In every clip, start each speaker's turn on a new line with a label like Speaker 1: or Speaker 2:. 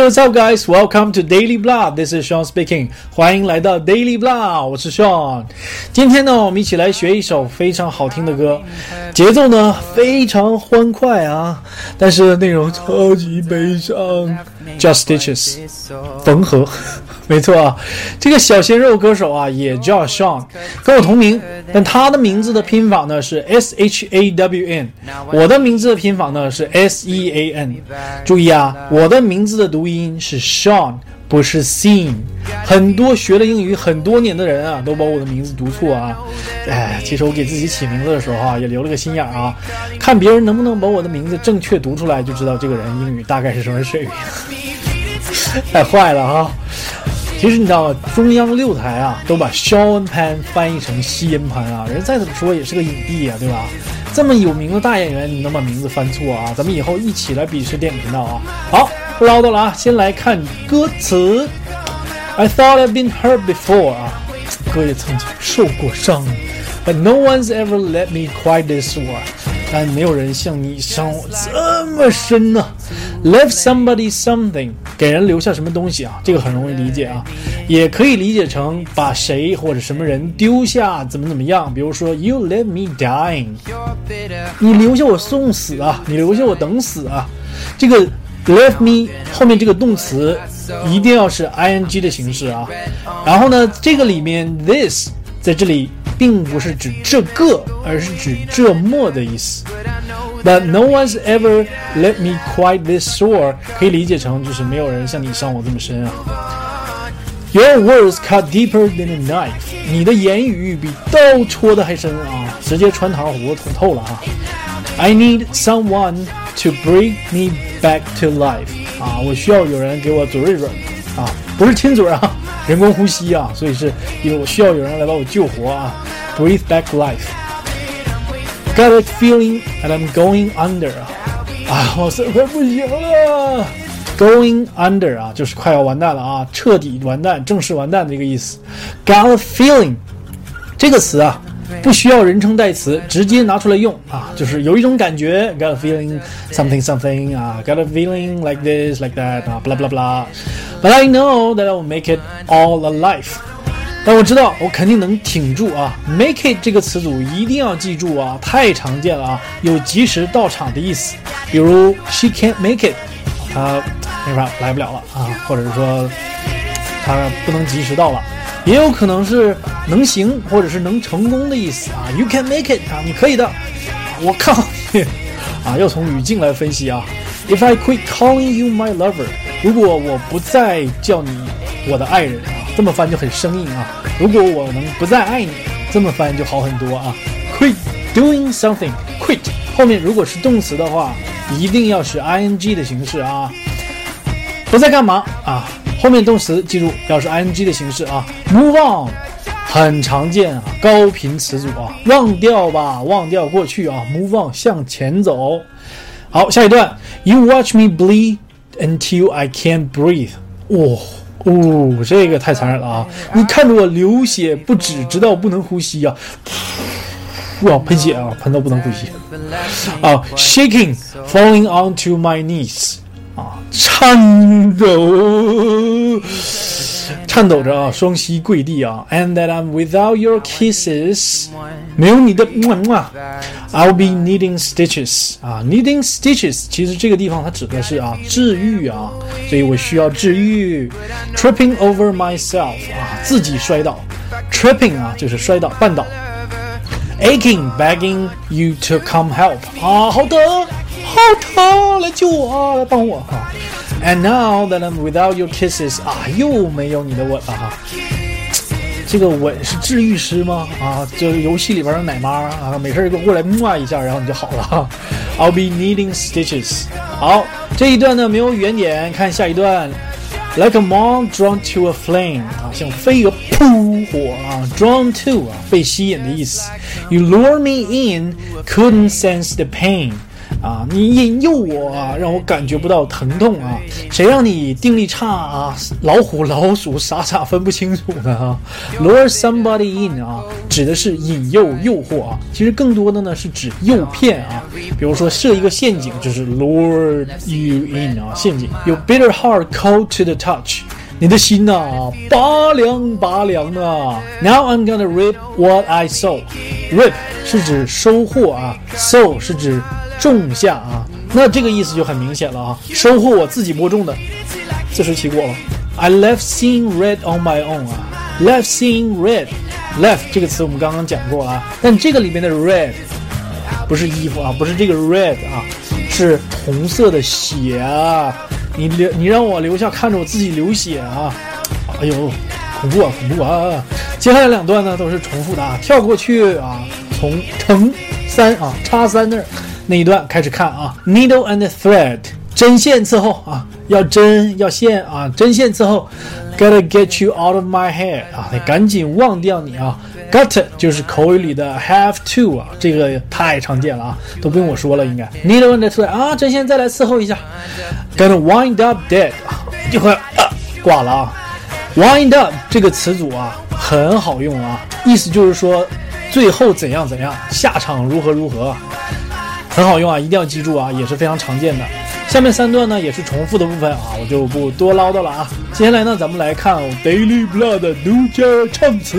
Speaker 1: Hello, guys? Welcome to Daily Blah. This is Sean speaking. 欢迎来到 Daily Blah，我是 Sean。今天呢，我们一起来学一首非常好听的歌，节奏呢非常欢快啊，但是内容超级悲伤。Just Stitches，缝合，没错啊。这个小鲜肉歌手啊，也叫 Sean，跟我同名，但他的名字的拼法呢是 S H A W N，我的名字的拼法呢是 S E A N。注意啊，我的名字的读音是 Sean，不是 Sean。很多学了英语很多年的人啊，都把我的名字读错啊。哎，其实我给自己起名字的时候啊，也留了个心眼啊，看别人能不能把我的名字正确读出来，就知道这个人英语大概是什么水平。太坏了哈！其实你知道吗？中央六台啊，都把肖恩潘翻译成西恩潘啊，人再怎么说也是个影帝啊，对吧？这么有名的大演员，你能把名字翻错啊？咱们以后一起来鄙视电影频道啊！好，不唠叨了啊，先来看歌词。I thought I'd been hurt before 啊，哥也曾经受过伤，But no one's ever let me quite this far，但没有人像你伤我这么深呢。Leave somebody something，给人留下什么东西啊？这个很容易理解啊，也可以理解成把谁或者什么人丢下，怎么怎么样。比如说，You left me dying，你留下我送死啊，你留下我等死啊。这个 leave me 后面这个动词一定要是 ing 的形式啊。然后呢，这个里面 this 在这里并不是指这个，而是指这么的意思。But no one's ever let me quite this sore，可以理解成就是没有人像你伤我这么深啊。Your words cut deeper than a knife，你的言语比刀戳的还深啊，直接穿糖葫芦捅透了啊。I need someone to bring me back to life，啊，我需要有人给我嘴嘴啊，不是亲嘴啊，人工呼吸啊，所以是有需要有人来把我救活啊，breathe back life。 Got a feeling that I'm going under 啊，啊，我这快不行了。Going under 啊，就是快要完蛋了啊，彻底完蛋，正式完蛋的一个意思。Got a feeling 这个词啊，不需要人称代词，直接拿出来用啊，就是有一种感觉。Got a feeling something something 啊，Got a feeling like this like that 啊，blah blah blah。But I know that I will make it all alive。 但我知道我肯定能挺住啊。Make it 这个词组一定要记住啊，太常见了啊，有及时到场的意思。比如 She can't make it，她没法来不了了啊，或者是说她不能及时到了，也有可能是能行或者是能成功的意思啊。You can make it 啊，你可以的。我靠 啊！要从语境来分析啊。If I quit calling you my lover，如果我不再叫你我的爱人啊，这么翻就很生硬啊。如果我能不再爱你，这么翻就好很多啊。Quit doing something，quit 后面如果是动词的话，一定要是 ing 的形式啊。不再干嘛啊？后面动词记住要是 ing 的形式啊。Move on，很常见啊，高频词组啊，忘掉吧，忘掉过去啊。Move on，向前走。好，下一段，You watch me bleed until I can't breathe。哦哦，这个太残忍了啊！你看着我流血不止，直到不能呼吸啊！哇，喷血啊，喷到不能呼吸啊！Shaking，falling onto my knees。啊，颤抖，颤抖着啊，双膝跪地啊。And that I'm without your kisses，没有你的么么，I'll be needing stitches 啊，needing stitches，其实这个地方它指的是啊治愈啊，所以我需要治愈。Tripping over myself 啊，自己摔倒，tripping 啊就是摔倒绊倒。Aching, begging you to come help 啊，好疼。 好疼！来救我，来帮我哈！And now that I'm without your kisses，啊，又没有你的吻了哈。这个吻是治愈师吗？啊，就是游戏里边的奶妈啊，没事就过来摸一下，然后你就好了哈。I'll be needing stitches。好，这一段呢没有语言点，看下一段。Like a moth drawn to a flame，啊，像飞蛾扑火啊，drawn to 啊，被吸引的意思。You lure me in, couldn't sense the pain。 啊，你引诱我啊，让我感觉不到疼痛啊，谁让你定力差啊？老虎老鼠傻傻分不清楚呢啊！Lure somebody in 啊，指的是引诱诱惑啊，其实更多的呢是指诱骗啊，比如说设一个陷阱，就是 lure you in 啊，陷阱。Your bitter heart cold to the touch。你的心呐，拔凉拔凉的！Now I'm gonna reap what I sow。Reap 是指收获啊，sow 是指种下啊。那这个意思就很明显了啊，收获我自己播种的，自食其果了。I left seeing red on my own 啊，left seeing red，left 这个词我们刚刚讲过啊，但这个里面的 red 不是衣服啊，不是这个 red 啊，是红色的血啊。你留你让我留下看着我自己流血啊！哎呦，恐怖啊，恐怖啊！接下来两段呢都是重复的啊，跳过去啊，从乘三啊叉三那儿那一段开始看啊。Needle and thread，针线伺候啊，要针要线啊，针线伺候。Gotta get you out of my head 啊，得赶紧忘掉你啊。Got 就是口语里的 have to 啊，这个太常见了啊，都不用我说了，应该。Needle and thread 啊，针线再来伺候一下。Gonna wind up dead，一会儿挂了啊。Wind up 这个词组啊，很好用啊，意思就是说最后怎样怎样，下场如何如何，很好用啊，一定要记住啊，也是非常常见的。下面三段呢也是重复的部分啊，我就不多唠叨了啊。接下来呢，咱们来看 Daily Blood 的独家唱词。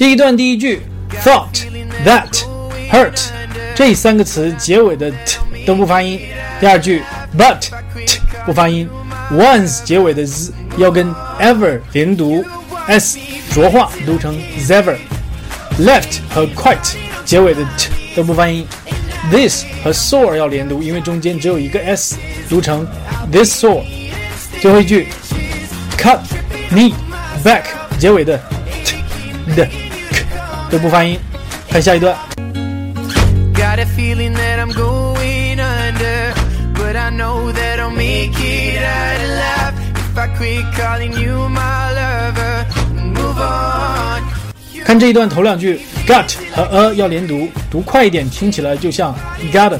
Speaker 1: 第一段第一句，thought that hurt 这三个词结尾的 t 都不发音。第二句，but t 不发音，once 结尾的 z 要跟 ever 连读，s 浊化读成 zever。left 和 quite 结尾的 t 都不发音，this 和 saw 要连读，因为中间只有一个 s，读成 this saw。最后一句，cut me back 结尾的 t 的 都不发音。看下一段。
Speaker 2: Got a feeling that I'm going under, but I know that I'll make it out alive if I quit calling you my lover and move on.
Speaker 1: 看这一段头两句，got 和 a 要连读，读快一点，听起来就像 got。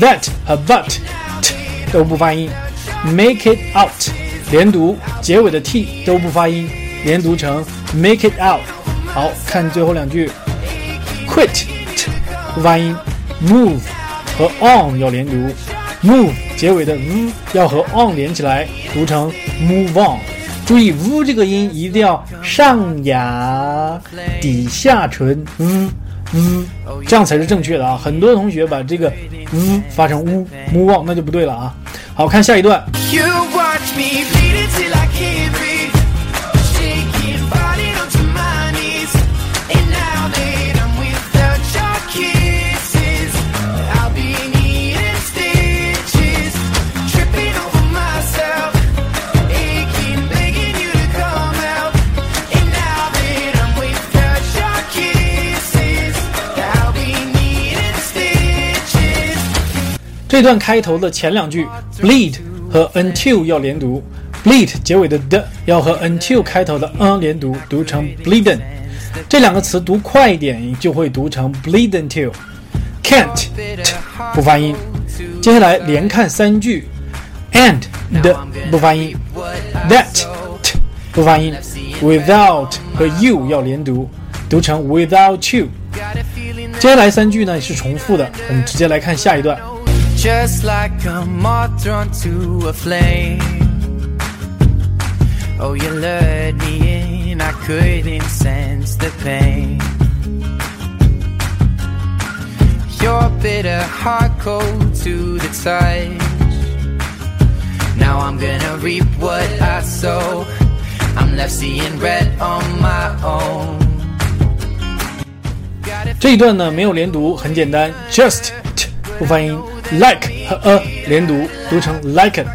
Speaker 1: that 和 but t 都不发音，make it out 连读，结尾的 t 都不发音，连读成 make it out。好看最后两句，quit 不发音，move 和 on 要连读，move 结尾的 v 要和 on 连起来，读成 move on。注意 v 这个音一定要上牙底下唇 v v，这样才是正确的啊！很多同学把这个 v 发成 u move on，那就不对了啊！好看下一段。
Speaker 2: You watch me
Speaker 1: 一段开头的前两句 bleed 和 until 要连读，bleed 结尾的的要和 until 开头的 n 连读，读成 bleeding。这两个词读快一点就会读成 bleed until。can't 不发音。接下来连看三句，and 的不发音，that t 不发音，without 和 you 要连读，读成 without you。接下来三句呢是重复的，我们直接来看下一段。
Speaker 2: Just like a moth drawn to a flame. Oh, you lured me in, I couldn't sense the pain. Your bitter heart cold to the touch. Now I'm gonna reap what I sow. I'm left seeing red on my own. Got a
Speaker 1: 这一段呢没有连读，很简单，just t 不发音 ，like 和 a 连读，读成 liken。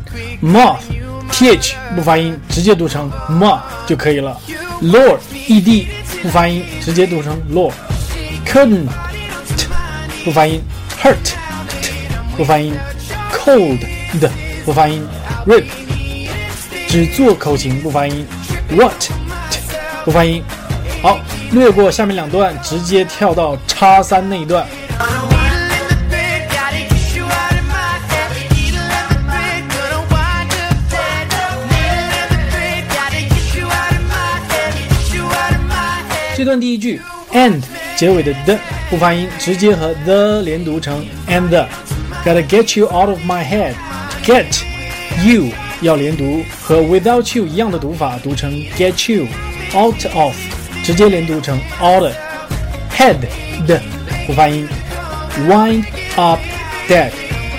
Speaker 1: moth th 不发音，直接读成 ma 就可以了。lord ed 不发音，直接读成 lord。couldn't 不发音，hurt t 不发音，cold 的不发音，rip 只做口型不发音，what t 不发音。好，略过下面两段，直接跳到叉三那一段。这段第一句 and 结尾的的不发音，直接和 the 连读成 and the。Gotta get you out of my head。get you 要连读，和 without you 一样的读法，读成 get you out of，直接连读成 out。head 的不发音，wind up dead。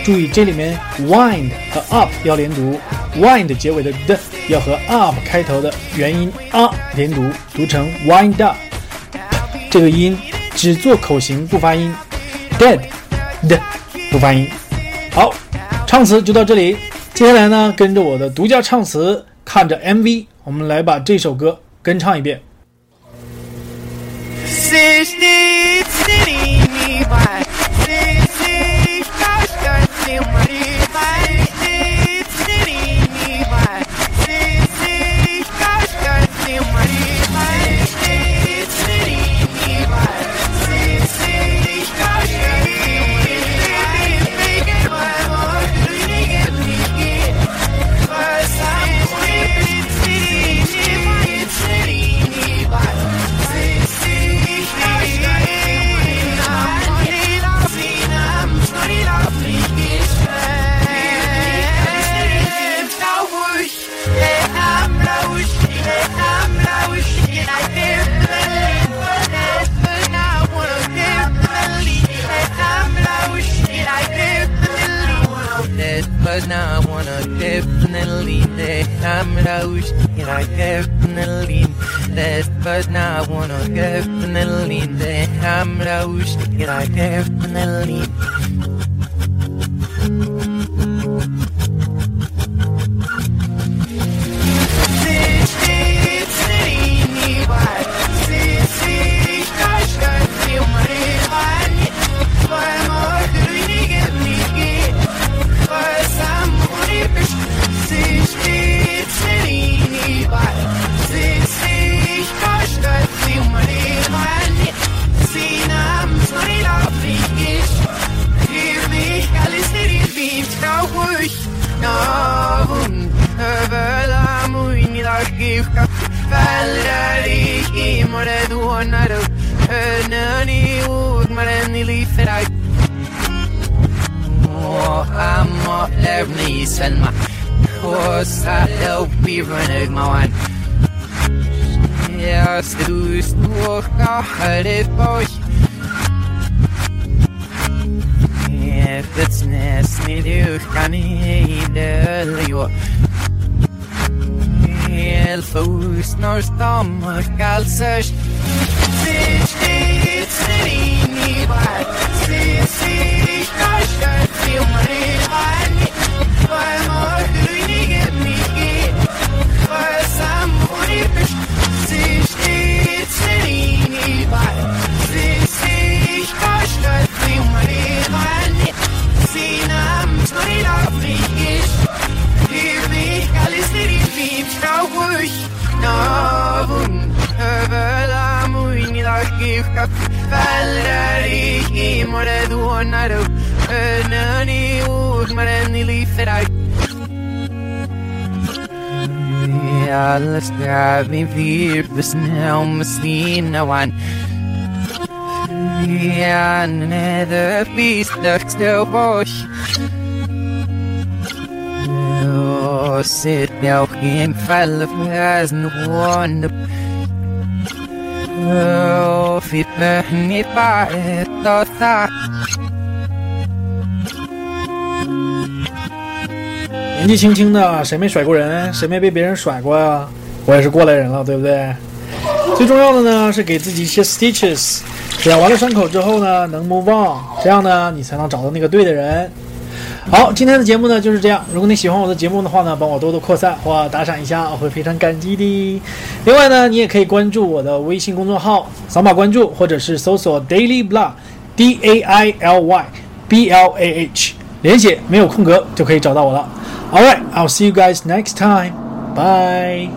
Speaker 1: 注意这里面 wind 和 up 要连读，wind 结尾的的要和 up 开头的元音 a 连读，读成 wind up。 这个音只做口型不发音，dead 的不发音。好，唱词就到这里。接下来呢，跟着我的独家唱词，看着 MV，我们来把这首歌跟唱一遍。
Speaker 3: I wanna definitely let I'm out and I definitely let
Speaker 2: but now I wanna definitely let I'm out and I definitely فعل عليكي مرض ونعرف انني ومرني لي فرعك محمد لابني سلمى وسهلا وبيفنك موان يا سدوس وقع حرف بوش If it's nasty, you can't eat the i snorstammar gálsast Sýtti trinni var Sýtti kastar fjóri vanni Var mor naar de niet hoort, maar en die liefde uit. alles daar in vier, dus nou misschien nou aan. Ja, nether beest, dat stil bos. Oh, zit nou geen vel of has no one. Oh, fit me niet bij het
Speaker 1: 年纪轻轻的，谁没甩过人？谁没被别人甩过呀？我也是过来人了，对不对？最重要的呢是给自己一些 stitches，只要挖了伤口之后呢，能 move on，这样呢，你才能找到那个对的人。好，今天的节目呢就是这样。如果你喜欢我的节目的话呢，帮我多多扩散或打赏一下，我会非常感激的。另外呢，你也可以关注我的微信公众号，扫码关注，或者是搜索 Daily Blah，D A I L Y B L A H，连写没有空格就可以找到我了。All right, I'll see you guys next time. Bye.